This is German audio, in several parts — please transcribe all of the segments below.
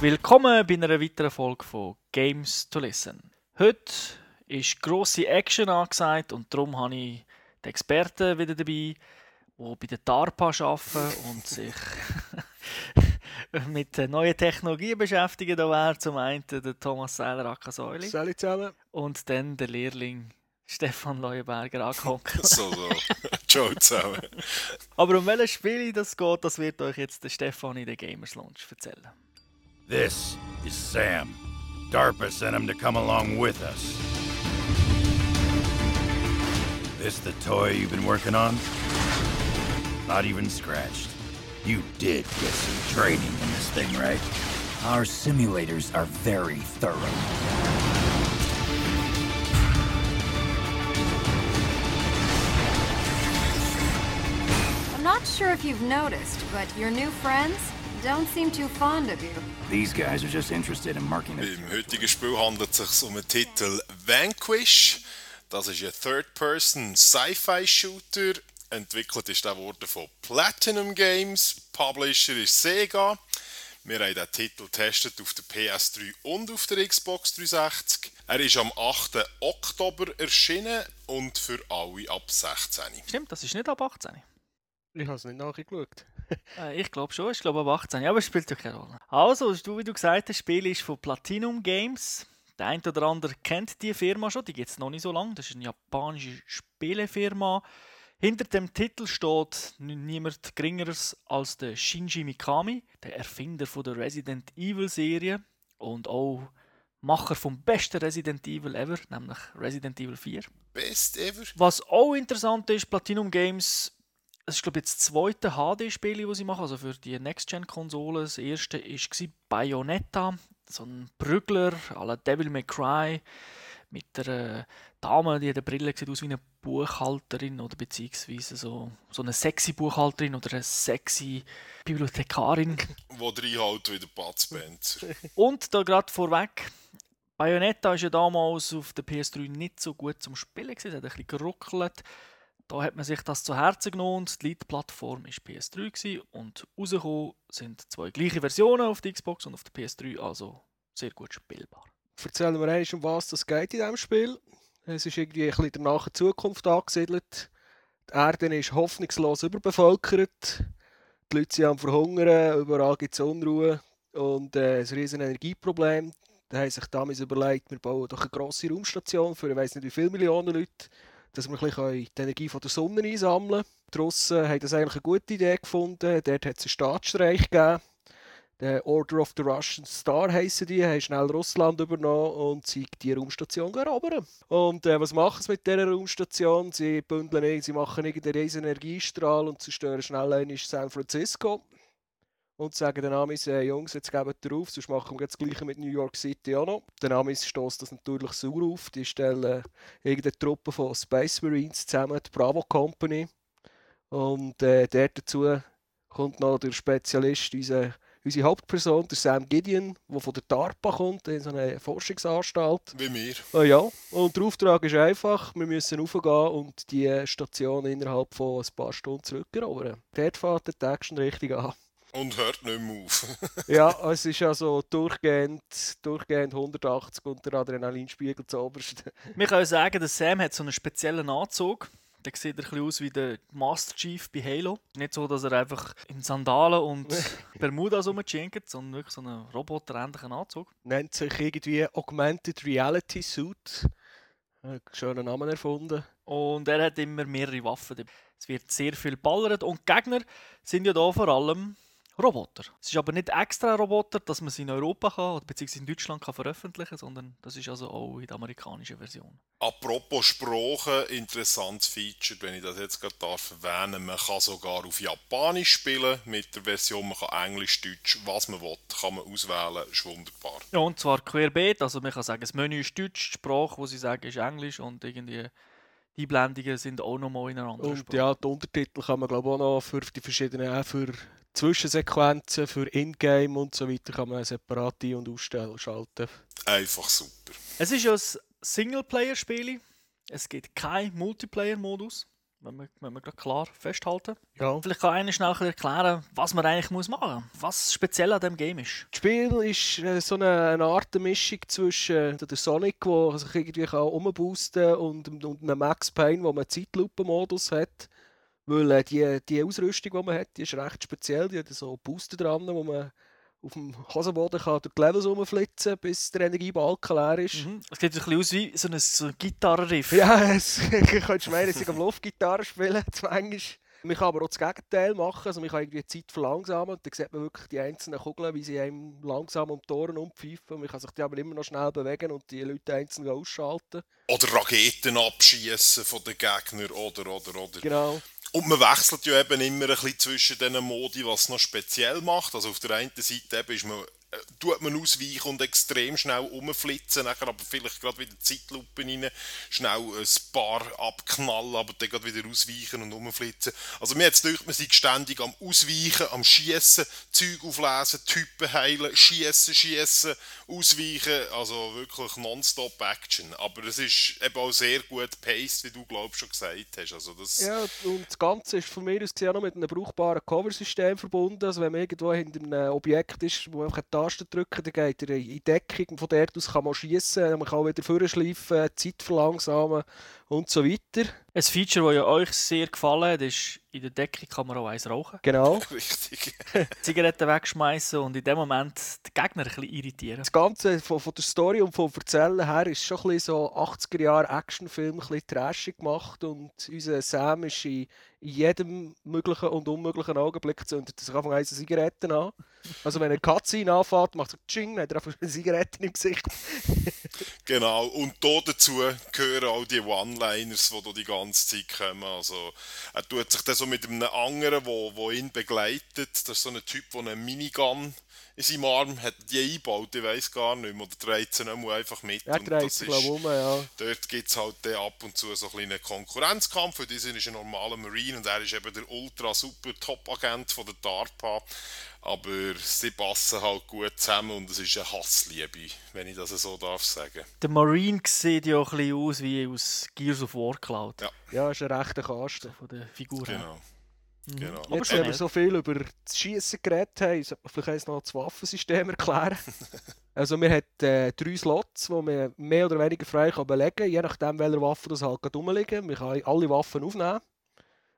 Willkommen bei einer weiteren Folge von Games to Listen. Heute ist grosse Action angesagt und darum habe ich die Experten wieder dabei, die bei der DARPA arbeiten und sich mit neuen Technologien beschäftigen. Da wäre zum einen der Thomas Seiler Akasäuli Salut zusammen. und dann der Lehrling Stefan Leuenberger angekommen. So, so. Ciao zusammen. Aber um welches Spiel das geht, das wird euch jetzt der Stefan in der Gamers Launch erzählen. This is Sam. DARPA sent him to come along with us. This the toy you've been working on? Not even scratched. You did get some training in this thing, right? Our simulators are very thorough. I'm not sure if you've noticed, but your new friends don't seem too fond of you. These guys are just interested in marking it. Im heutigen Spiel handelt es sich um den Titel Vanquish. Das ist ein Third-Person-Sci-Fi-Shooter. Entwickelt ist der worden von Platinum Games. Publisher ist Sega. Wir haben den Titel getestet auf der PS3 und auf der Xbox 360. Er ist am 8. Oktober erschienen und für alle ab 16. Stimmt, das ist nicht ab 18. Ich habe es nicht nachgeschaut. Äh, ich glaube schon, ich glaube ab 18, aber es spielt ja keine Rolle. Also, du, wie du gesagt hast, das Spiel ist von Platinum Games. Der eine oder andere kennt die Firma schon, die gibt es noch nicht so lange. Das ist eine japanische Spielefirma. Hinter dem Titel steht niemand Geringeres als der Shinji Mikami, der Erfinder von der Resident Evil Serie und auch Macher vom besten Resident Evil ever, nämlich Resident Evil 4. Best ever. Was auch interessant ist, Platinum Games, es ist glaube jetzt das zweite HD-Spiel, das sie machen, also für die Next-Gen-Konsole. Das erste war Bayonetta, so ein Prügler à la Devil May Cry mit einer Dame, die hat eine Brille sieht aus wie eine Buchhalterin oder beziehungsweise so, so eine sexy Buchhalterin oder eine sexy Bibliothekarin. Wo reinhält wie der Bud Spencer. Und da gerade vorweg, Bayonetta ist ja damals auf der PS3 nicht so gut zum Spielen gewesen, es hat ein bisschen geruckelt. Da hat man sich das zu Herzen genommen die Lead-Plattform war PS3 gewesen und rausgekommen sind zwei gleiche Versionen auf der Xbox und auf der PS3, also sehr gut spielbar. Erzählen wir einmal, um was es geht in diesem Spiel. Es ist irgendwie ein bisschen in der nahen Zukunft angesiedelt. Die Erde ist hoffnungslos überbevölkert. Die Leute sind am Verhungern, überall gibt es Unruhe und äh, ein riesen Energieproblem. Da haben sich damals überlegt, wir bauen doch eine grosse Raumstation für ich weiß nicht wie viele Millionen Leute, dass wir die Energie von der Sonne einsammeln können. Russen haben das eigentlich eine gute Idee gefunden. Dort hat es einen Staatsstreich gegeben. Der Order of the Russian Star heissen die, haben schnell Russland übernommen und sie die Raumstation erobern. Und äh, was machen sie mit dieser Raumstation? Sie bündeln, sie machen irgendeinen riesen Energiestrahl und zerstören schnell einmal San Francisco. Und sagen den Amis, äh, Jungs, jetzt gebt ihr auf, sonst machen wir das Gleiche mit New York City auch noch. Den Amis stößt das natürlich sauer auf. Die stellen äh, irgendeine Truppe von Space Marines zusammen, die Bravo Company. Und äh, dort dazu kommt noch der Spezialist, unser unsere Hauptperson, der Sam Gideon, der von der DARPA kommt, in so eine Forschungsanstalt. Wie mir. Ah ja, und der Auftrag ist einfach, wir müssen raufgehen und die Station innerhalb von ein paar Stunden zurückerobern. Dort fährt der Action richtig an. Und hört nicht mehr auf. Ja, es ist also durchgehend, durchgehend 180 und der Adrenalinspiegel zu oberst. Wir können sagen, der Sam hat so einen speziellen Anzug. Der sieht ein bisschen aus wie der Master Chief bei Halo. Nicht so, dass er einfach in Sandalen und Bermudas rumschinkt, sondern wirklich so einen roboterähnlichen Anzug. Nennt sich irgendwie Augmented Reality Suit. Äh, Schönen Namen erfunden. Und er hat immer mehrere Waffen. Es wird sehr viel ballert und die Gegner sind ja da vor allem Roboter. Es ist aber nicht extra ein Roboter, dass man sie in Europa kann, oder beziehungsweise in Deutschland kann veröffentlichen sondern das ist also auch in der amerikanischen Version. Apropos Sprache, interessantes Feature, wenn ich das jetzt gerade darf erwähnen. Man kann sogar auf Japanisch spielen mit der Version. Man kann Englisch, Deutsch, was man will, kann man auswählen. Ist wunderbar. Ja, und zwar querbeet, also man kann sagen, das Menü ist Deutsch, die Sprache, die sie sagen, ist Englisch und irgendwie die Einblendungen sind auch nochmal in einer anderen Und Sprache. ja, die Untertitel kann man glaube ich auch noch für die verschiedenen, auch für Zwischensequenzen, für Ingame und so weiter kann man separat ein- und ausstellen, schalten. Einfach super. Es ist ein Singleplayer-Spiel. Es gibt keinen Multiplayer-Modus. Wenn wir, wenn wir gerade klar festhalten. Ja. Vielleicht kann einer schnell erklären, was man eigentlich muss machen muss. Was speziell an diesem Game ist. Das Spiel ist äh, so eine, eine Art Mischung zwischen äh, der Sonic, der sich irgendwie kann umboosten und, und einem Max Payne, wo man einen Zeitlupen-Modus hat. Weil äh, die, die Ausrüstung, die man hat, die ist recht speziell. Die hat so Booster dran, wo man auf dem Hosenboden kann durch die Levels rumflitzen bis der Energiebalken leer ist. Mhm. Es sieht ein bisschen aus wie so ein, so ein Gitarrenriff. Ja, es, ich könnte meinen, dass ich am Luftgitarre spielen, manchmal. Man kann aber auch das Gegenteil machen. Also man kann irgendwie die Zeit verlangsamen und dann sieht man wirklich die einzelnen Kugeln, wie sie einem langsam um die Ohren umpfeifen. Man kann sich die aber immer noch schnell bewegen und die Leute einzeln ausschalten. Oder Raketen abschießen von den Gegnern oder, oder, oder. Genau. Und man wechselt ja eben immer ein bisschen zwischen diesen Modi, was es noch speziell macht. Also auf der einen Seite eben ist man, tut man ausweichen und extrem schnell umflitzen, nachher aber vielleicht gerade wieder Zeitlupe rein, schnell ein paar abknallen, aber dann gerade wieder ausweichen und umflitzen. Also mir jetzt denkt man sich ständig am Ausweichen, am Schießen, Zeug auflesen, Typen heilen, Schießen, Schießen, Ausweichen, also wirklich nonstop Action. Aber es ist eben auch sehr gut paced, wie du glaubst schon gesagt hast. Also das Ja, und das Ganze ist von mir aus gesehen auch noch mit einem brauchbaren Coversystem verbunden. Also wenn man irgendwo hinter einem Objekt ist, wo einfach eine Taste drücken, dann geht er in Deckung. Von dort aus kann man schießen, man kann wieder vorschleifen, Zeit verlangsamen und so weiter. Ein Feature, das ja euch sehr gefallen hat, ist, in der Deckung kann man auch eins rauchen. Genau. richtig. Zigaretten wegschmeißen und in dem Moment den Gegner ein bisschen irritieren. Das Ganze von, von der Story und vom Erzählen her ist schon ein bisschen so 80er Jahre Actionfilm, ein bisschen trashig gemacht und unser Sam ist in, in jedem möglichen und unmöglichen Augenblick zündet er sich einfach eine Zigaretten an. Also wenn er Cutscene anfährt, macht er Tsching, dann hat er einfach eine Zigarette im Gesicht. Genau, und da dazu gehören auch die One-Liners, die die ganze Zeit kommen. Also, er tut sich dann so mit einem anderen, wo ihn begleitet. Das ist so ein Typ, der eine Minigun in seinem Arm hat, die eingebaut, ich weiß gar nicht mehr. Oder dreht sie nicht einfach mit. Er Und dreht ist- glaube ich, um, ja. Dort gibt es halt ab und zu so ein kleinen Konkurrenzkampf. Für diesen ist ein normaler Marine und er ist eben der ultra super Top-Agent von der DARPA. Aber sie passen halt gut zusammen und es ist eine Hassliebe, wenn ich das so darf sagen. Der Marine sieht ja ein bisschen aus wie aus Gears of War geklaut. Ja. Ja, ist ein rechter Kasten. Von der Figur her. Genau. Mhm. Genau. Aber Jetzt, wenn wir so viel über das Schießen geredet haben, sollte man vielleicht noch das Waffensystem erklären. also wir haben äh, drei Slots, die man mehr oder weniger frei kann belegen kann, je nachdem, welche Waffen das halt gerade rumliegen. Man kann alle Waffen aufnehmen.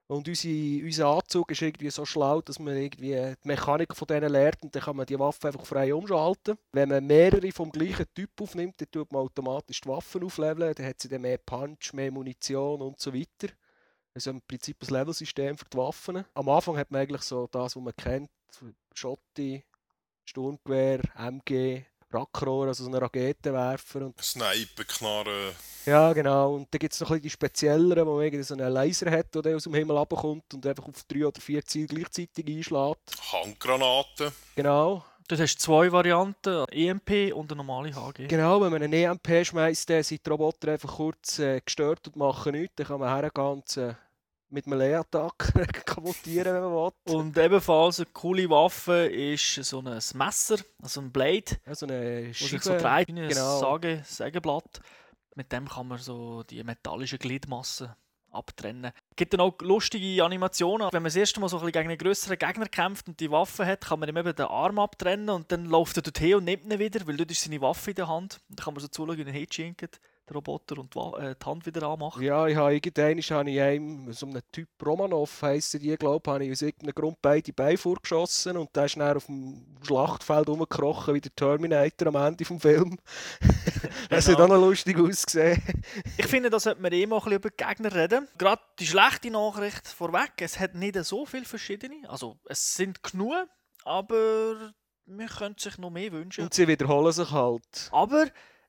Und unsere, unser Anzug ist irgendwie so schlau, dass man irgendwie die Mechanik von denen lernt und dann kann man die Waffe einfach frei umschalten. Wenn man mehrere vom gleichen Typ aufnimmt, dann tut man automatisch die Waffen aufleveln, dann hat sie dann mehr Punch, mehr Munition und so weiter. Also im Prinzip ein Levelsystem für die Waffen. Am Anfang hat man eigentlich so das, was man kennt: Schotti, Sturmgewehr, MG, Rackrohr, also so einen Raketenwerfer. Und, Sniper, Knarren, ja, genau. Und dann gibt es noch ein bisschen die spezielleren, wo man irgendwie so einen Laser hat, der aus dem Himmel runterkommt und einfach auf drei oder vier Ziele gleichzeitig einschlägt. Handgranaten. Genau. Dort hast du zwei Varianten, EMP und eine normale HG. Genau, wenn man einen EMP schmeißt, dann sind die Roboter einfach kurz äh, gestört und machen nichts. Dann kann man hergehen und äh, mit einem Leerattack kapuತ್ತಿeren, wenn man will. Und ebenfalls eine coole Waffe ist so ein Messer, also ein Blade, Ja, so eine Scheibe. so dreht wie ein genau. Sage, Sägeblatt. Mit dem kann man so die metallischen Gliedmassen abtrennen. Es gibt dann auch lustige Animationen. Wenn man das erste Mal so ein bisschen gegen einen größeren Gegner kämpft und die Waffe hat, kann man ihm eben den Arm abtrennen und dann läuft er dorthin und nimmt ihn wieder, weil dort ist seine Waffe in der Hand. Dann kann man so zuschauen, wie er hinschinkt, der Roboter, und die, äh, die Hand wieder anmacht. Ja, ich habe irgendwann habe ich einem, so einem Typ Romanov die, glaube ich, habe ich aus irgendeinem Grund beide Beine vorgeschossen und der ist dann auf dem Schlachtfeld rumgekrochen wie der Terminator am Ende des Films. das hat Genau. auch noch lustig ausgesehen. Ich finde, da sollte man eh mal ein bisschen über die Gegner reden. Gerade die schlechte Nachricht vorweg, es hat nicht so viele verschiedene. Also es sind genug, aber man könnte sich noch mehr wünschen. Und sie wiederholen sich halt. Aber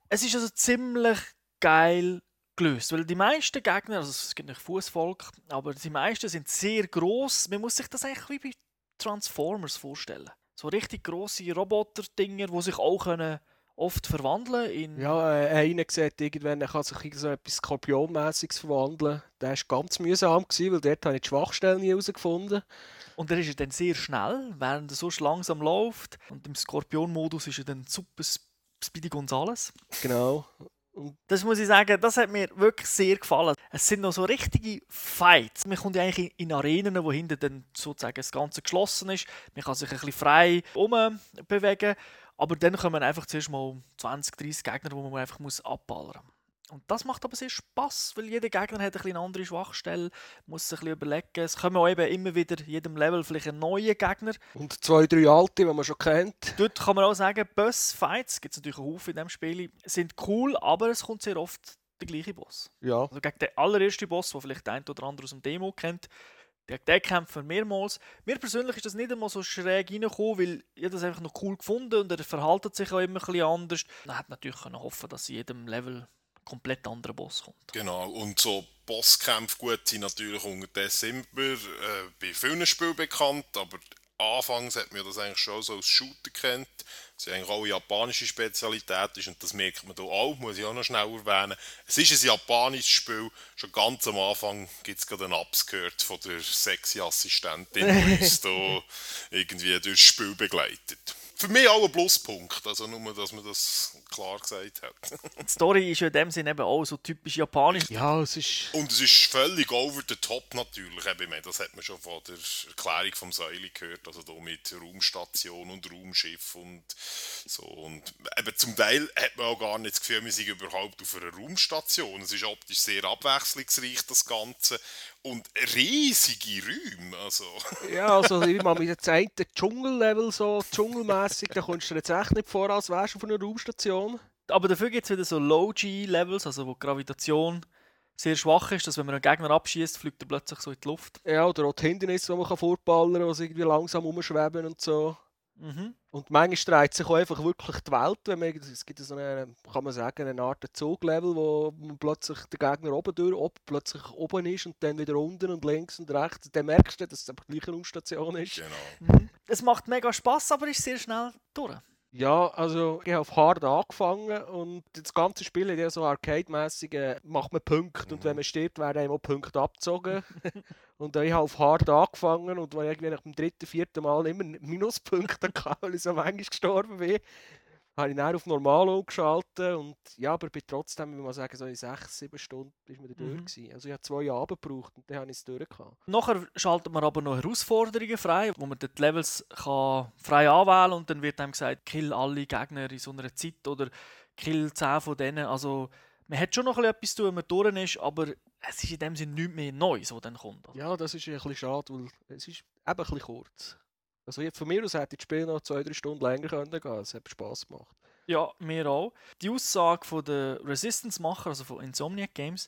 es ist also ziemlich geil gelöst, weil die meisten Gegner, also es gibt nicht Fußvolk, aber die meisten sind sehr groß. Man muss sich das eigentlich wie bei Transformers vorstellen. So richtig große Roboter-Dinger, die sich auch können oft verwandeln in Ja, äh, einer sieht irgendwann, er kann sich in so etwas Skorpionmäßiges verwandeln. Der war ganz mühsam, gewesen, weil dort habe ich die Schwachstellen nie herausgefunden. Und er ist dann sehr schnell, während er so langsam läuft. Und im Skorpion-Modus ist er dann super Sp- Speedy Gonzales. Genau. Das muss ich sagen, das hat mir wirklich sehr gefallen. Es sind noch so richtige Fights. Man kommt ja eigentlich in Arenen, wo hinten dann sozusagen das Ganze geschlossen ist. Man kann sich ein bisschen frei bewegen. Aber dann kommen einfach zuerst mal 20, 30 Gegner, die man einfach abballern muss. Und das macht aber sehr Spaß, weil jeder Gegner hat eine andere Schwachstelle, muss sich ein überlegen. Es kommen auch eben immer wieder in jedem Level vielleicht ein neuer Gegner. Und zwei, drei alte, die man schon kennt. Dort kann man auch sagen, Boss-Fights, gibt es natürlich einen Haufen in diesem Spiel, sind cool, aber es kommt sehr oft der gleiche Boss. Ja. Also gegen den allerersten Boss, den vielleicht der ein oder andere aus dem Demo kennt, gegen den kämpfen wir mehrmals. Mir persönlich ist das nicht einmal so schräg reingekommen, weil ich das einfach noch cool gefunden und er verhaltet sich auch immer ein bisschen anders. Man hätte natürlich hoffen dass in jedem Level komplett anderer Boss kommt. Genau, und so Bosskämpfe gut sind natürlich unterdessen immer äh, bei vielen Spielen bekannt, aber anfangs hat man das eigentlich schon so als Shooter kennt. Das ist eigentlich auch eine japanische Spezialität ist und das merkt man hier auch, muss ich auch noch schnell erwähnen. Es ist ein japanisches Spiel, schon ganz am Anfang gibt es gerade einen Ups gehört von der sexy Assistentin, die uns hier irgendwie durchs Spiel begleitet für mich auch ein Pluspunkt. Also nur, dass man das klar gesagt hat. Die Story ist ja in dem Sinne eben auch so typisch japanisch. Ja, es ist... Und es ist völlig over the top natürlich. Ich meine, das hat man schon von der Erklärung vom Säule gehört. Also da mit Raumstation und Raumschiff und so. Und eben zum Teil hat man auch gar nicht das Gefühl, wir sind überhaupt auf einer Raumstation. Es ist optisch sehr abwechslungsreich, das Ganze und riesige Räume. Also. ja, also immer mit dem zweiten Dschungellevel, so dschungelmässig, da kommst du jetzt echt nicht vor, als wärst du auf einer Raumstation. Aber dafür gibt es wieder so Low-G-Levels, also wo Gravitation sehr schwach ist, dass wenn man einen Gegner abschießt, fliegt er plötzlich so in die Luft. Ja, oder auch die Hindernisse, die man vorballern kann, die irgendwie langsam umschweben und so. Mhm. Und manchmal dreht sich auch einfach wirklich die Welt, wenn man, es gibt so eine, kann man sagen, eine Art Zuglevel, wo man plötzlich der Gegner oben durch, ob plötzlich oben ist und dann wieder unten und links und rechts. Dann merkst du, dass es einfach die gleiche Raumstation ist. Genau. Mhm. Es macht mega Spaß, aber ist sehr schnell durch. Ja, also ich habe auf Hard angefangen und das ganze Spiel hat ja so arcade-mässig, äh, macht man Punkte mhm. und wenn man stirbt, werden einem auch Punkte abgezogen. und ich habe auf Hard angefangen und war irgendwie nach dem dritten, vierten Mal immer Minuspunkte hatte, weil ich so manchmal gestorben bin habe ich dann auf normal umgeschaltet und ja, aber bin trotzdem, wie man sagen, so in sechs, sieben Stunden ist man da mhm. durch Also ich habe zwei Abend gebraucht und dann habe ich es durch. Nachher schaltet man aber noch Herausforderungen frei, wo man die Levels kann frei anwählen und dann wird einem gesagt, kill alle Gegner in so einer Zeit oder kill zehn von denen. Also man hat schon noch etwas zu tun, wenn man durch ist, aber es ist in dem Sinne nichts mehr Neues, was dann kommt. Ja, das ist ein bisschen schade, weil es ist eben ein bisschen kurz. Also von mir aus hätte ich das Spiel noch zwei, drei Stunden länger gehen können. Es hat Spass gemacht. Ja, mir auch. Die Aussage von der Resistance-Macher, also von Insomniac Games,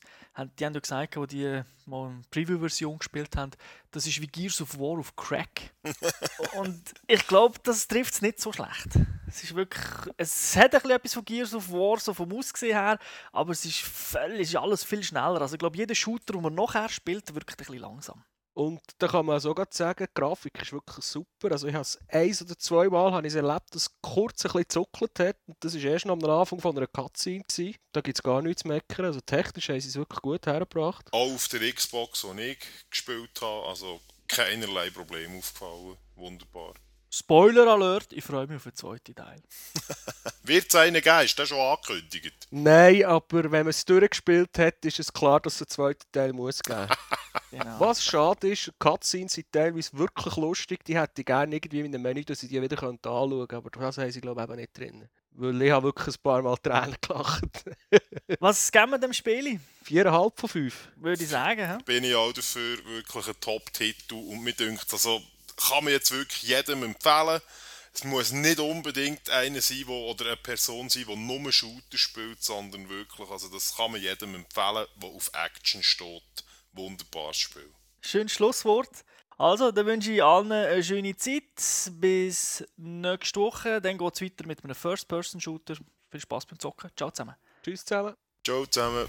die haben ja gesagt, als die mal eine Preview-Version gespielt haben, das ist wie Gears of War auf Crack. Und ich glaube, das trifft es nicht so schlecht. Es ist wirklich, es hat ein bisschen etwas von Gears of War, so vom Aussehen her, aber es ist, völlig, es ist alles viel schneller. Also ich glaube, jeder Shooter, den man nachher spielt, wirkt ein bisschen langsam. Und da kann man sogar sagen, die Grafik ist wirklich super. Also ich habe es eins oder zwei Mal habe ich erlebt, dass es kurz ein bisschen zuckelt hat. Und das war erst am Anfang von einer Cutscene. Da gibt es gar nichts zu meckern. Also technisch haben sie es wirklich gut hergebracht. Auch auf der Xbox, die ich gespielt habe, also keinerlei Problem aufgefallen. Wunderbar. Spoiler Alert, ich freue mich auf den zweiten Teil. Wird es einen geben? Ist das schon angekündigt? Nein, aber wenn man es durchgespielt hat, ist es klar, dass es einen zweiten Teil muss geben genau. Was schade ist, Cutscenes sind teilweise wirklich lustig. Die hätte ich gerne irgendwie in einem Menü, dass ich die wieder anschauen könnte. Aber das haben sie, glaube ich, eben nicht drin. Weil ich habe wirklich ein paar Mal Tränen gelacht. Was geben wir dem Spiel? Viereinhalb von fünf. Würde ich sagen. He? Bin ich auch dafür wirklich ein Top-Titel. Und mir denkt, also kann man jetzt wirklich jedem empfehlen. Es muss nicht unbedingt einer sein, wo, oder eine Person sein, die nur Shooter spielt, sondern wirklich, also das kann man jedem empfehlen, der auf Action steht. Wunderbares Spiel. Schönes Schlusswort. Also, dann wünsche ich allen eine schöne Zeit. Bis nächste Woche. Dann geht es weiter mit einem First-Person-Shooter. Viel Spaß beim Zocken. Ciao zusammen. Tschüss zusammen. Ciao zusammen.